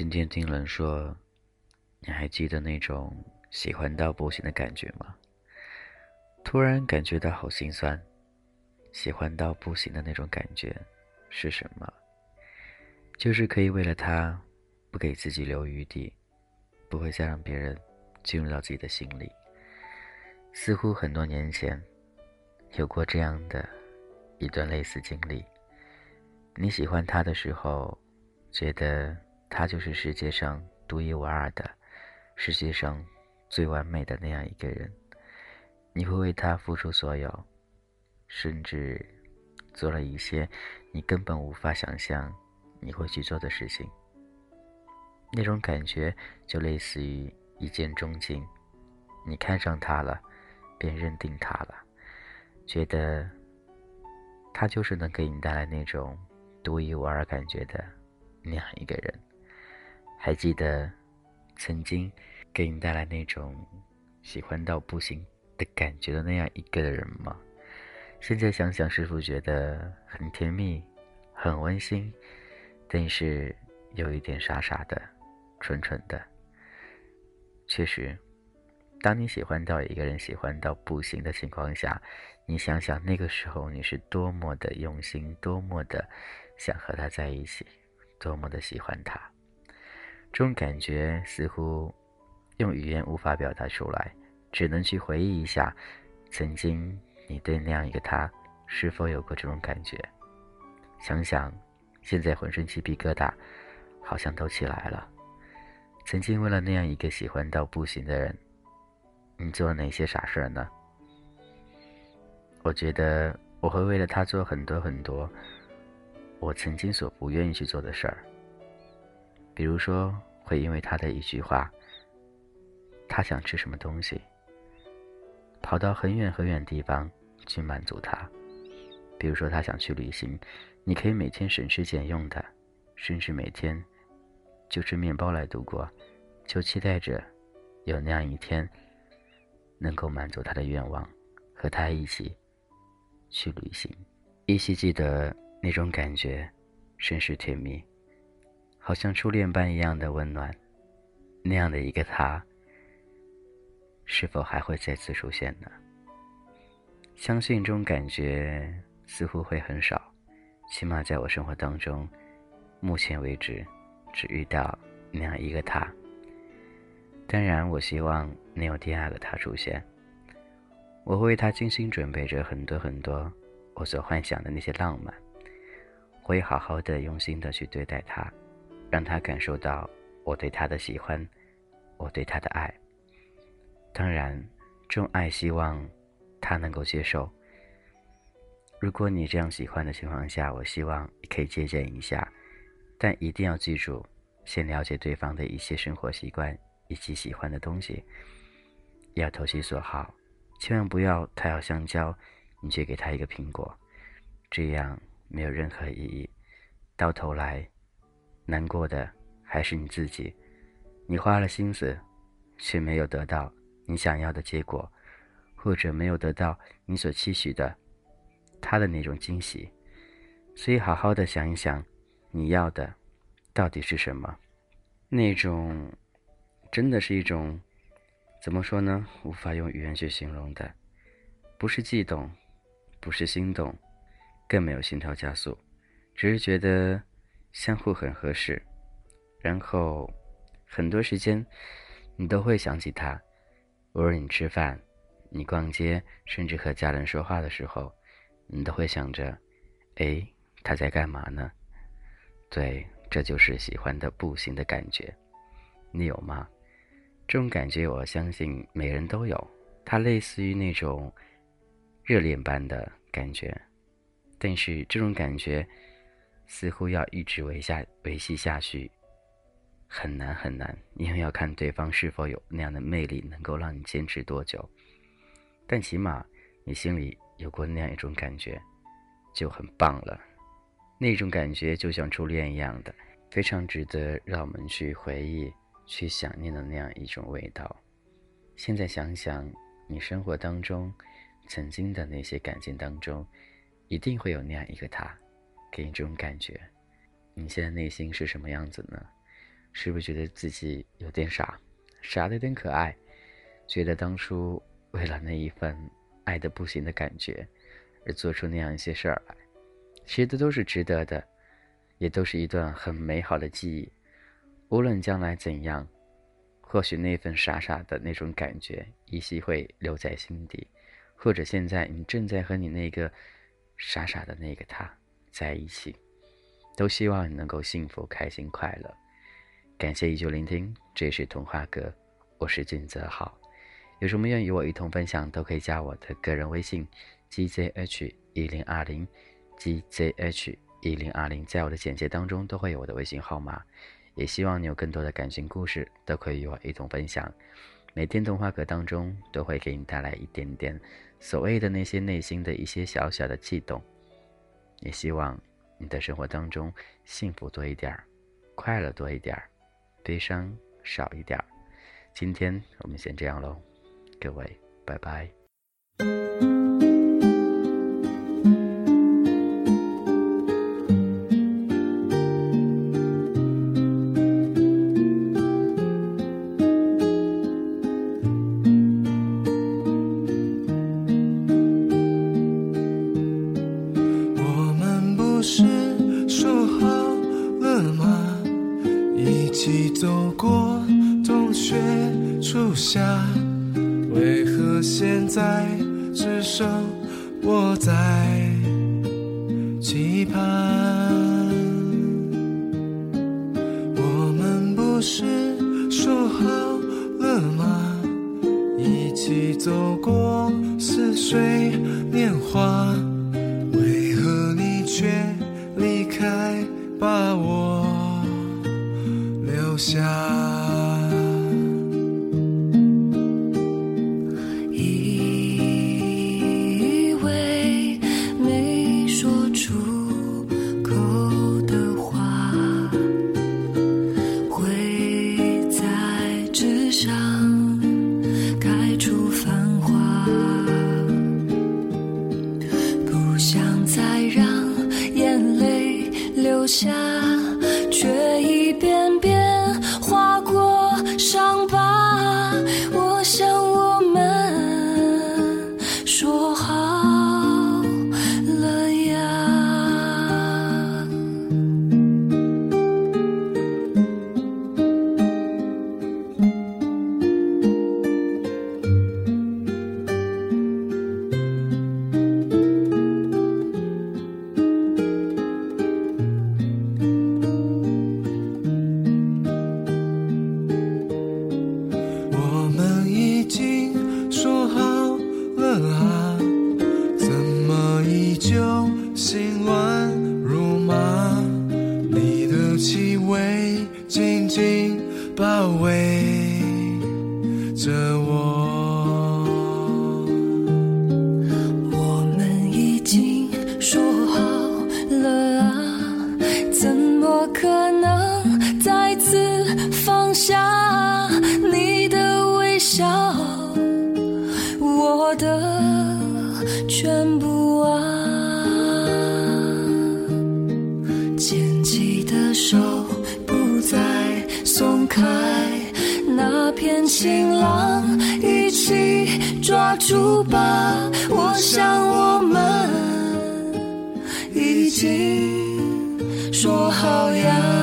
今天听人说，你还记得那种喜欢到不行的感觉吗？突然感觉到好心酸。喜欢到不行的那种感觉是什么？就是可以为了他，不给自己留余地，不会再让别人进入到自己的心里。似乎很多年前，有过这样的一段类似经历。你喜欢他的时候，觉得。他就是世界上独一无二的，世界上最完美的那样一个人。你会为他付出所有，甚至做了一些你根本无法想象你会去做的事情。那种感觉就类似于一见钟情，你看上他了，便认定他了，觉得他就是能给你带来那种独一无二感觉的那样一个人。还记得曾经给你带来那种喜欢到不行的感觉的那样一个人吗？现在想想，是否觉得很甜蜜、很温馨？但是有一点傻傻的、蠢蠢的。确实，当你喜欢到一个人喜欢到不行的情况下，你想想那个时候你是多么的用心，多么的想和他在一起，多么的喜欢他。这种感觉似乎用语言无法表达出来，只能去回忆一下，曾经你对那样一个他是否有过这种感觉？想想，现在浑身鸡皮疙瘩，好像都起来了。曾经为了那样一个喜欢到不行的人，你做了哪些傻事儿呢？我觉得我会为了他做很多很多我曾经所不愿意去做的事儿。比如说，会因为他的一句话，他想吃什么东西，跑到很远很远地方去满足他。比如说，他想去旅行，你可以每天省吃俭用的，甚至每天就吃面包来度过，就期待着有那样一天能够满足他的愿望，和他一起去旅行。依稀记得那种感觉，甚是甜蜜。好像初恋般一样的温暖，那样的一个他，是否还会再次出现呢？相信这种感觉似乎会很少，起码在我生活当中，目前为止只遇到那样一个他。当然，我希望能有第二个他出现，我会为他精心准备着很多很多我所幻想的那些浪漫，会好好的、用心的去对待他。让他感受到我对他的喜欢，我对他的爱。当然，这种爱希望他能够接受。如果你这样喜欢的情况下，我希望你可以借鉴一下，但一定要记住，先了解对方的一些生活习惯以及喜欢的东西，要投其所好，千万不要他要香蕉，你却给他一个苹果，这样没有任何意义，到头来。难过的还是你自己，你花了心思，却没有得到你想要的结果，或者没有得到你所期许的他的那种惊喜。所以，好好的想一想，你要的到底是什么？那种真的是一种怎么说呢？无法用语言去形容的，不是悸动，不是心动，更没有心跳加速，只是觉得。相互很合适，然后很多时间你都会想起他。偶尔你吃饭、你逛街，甚至和家人说话的时候，你都会想着：哎，他在干嘛呢？对，这就是喜欢的不行的感觉。你有吗？这种感觉，我相信每人都有。它类似于那种热恋般的感觉，但是这种感觉。似乎要一直维下维系下去，很难很难，因为要看对方是否有那样的魅力，能够让你坚持多久。但起码你心里有过那样一种感觉，就很棒了。那种感觉就像初恋一样的，非常值得让我们去回忆、去想念的那样一种味道。现在想想，你生活当中曾经的那些感情当中，一定会有那样一个他。给你这种感觉，你现在内心是什么样子呢？是不是觉得自己有点傻，傻的有点可爱？觉得当初为了那一份爱的不行的感觉，而做出那样一些事儿来，其实这都是值得的，也都是一段很美好的记忆。无论将来怎样，或许那份傻傻的那种感觉依稀会留在心底，或者现在你正在和你那个傻傻的那个他在一起。都希望你能够幸福、开心、快乐。感谢依旧聆听，这是童话阁，我是俊泽浩。有什么愿与我一同分享，都可以加我的个人微信：gzh 一零二零，gzh 一零二零。在我的简介当中都会有我的微信号码。也希望你有更多的感情故事，都可以与我一同分享。每天童话阁当中都会给你带来一点点所谓的那些内心的一些小小的悸动。也希望。你的生活当中，幸福多一点儿，快乐多一点儿，悲伤少一点儿。今天我们先这样喽，各位，拜拜。不是说好了吗？一起走过冬雪初夏为何现在只剩我在期盼？我们不是说好了吗？一起走过抓住吧！我想我们已经说好要。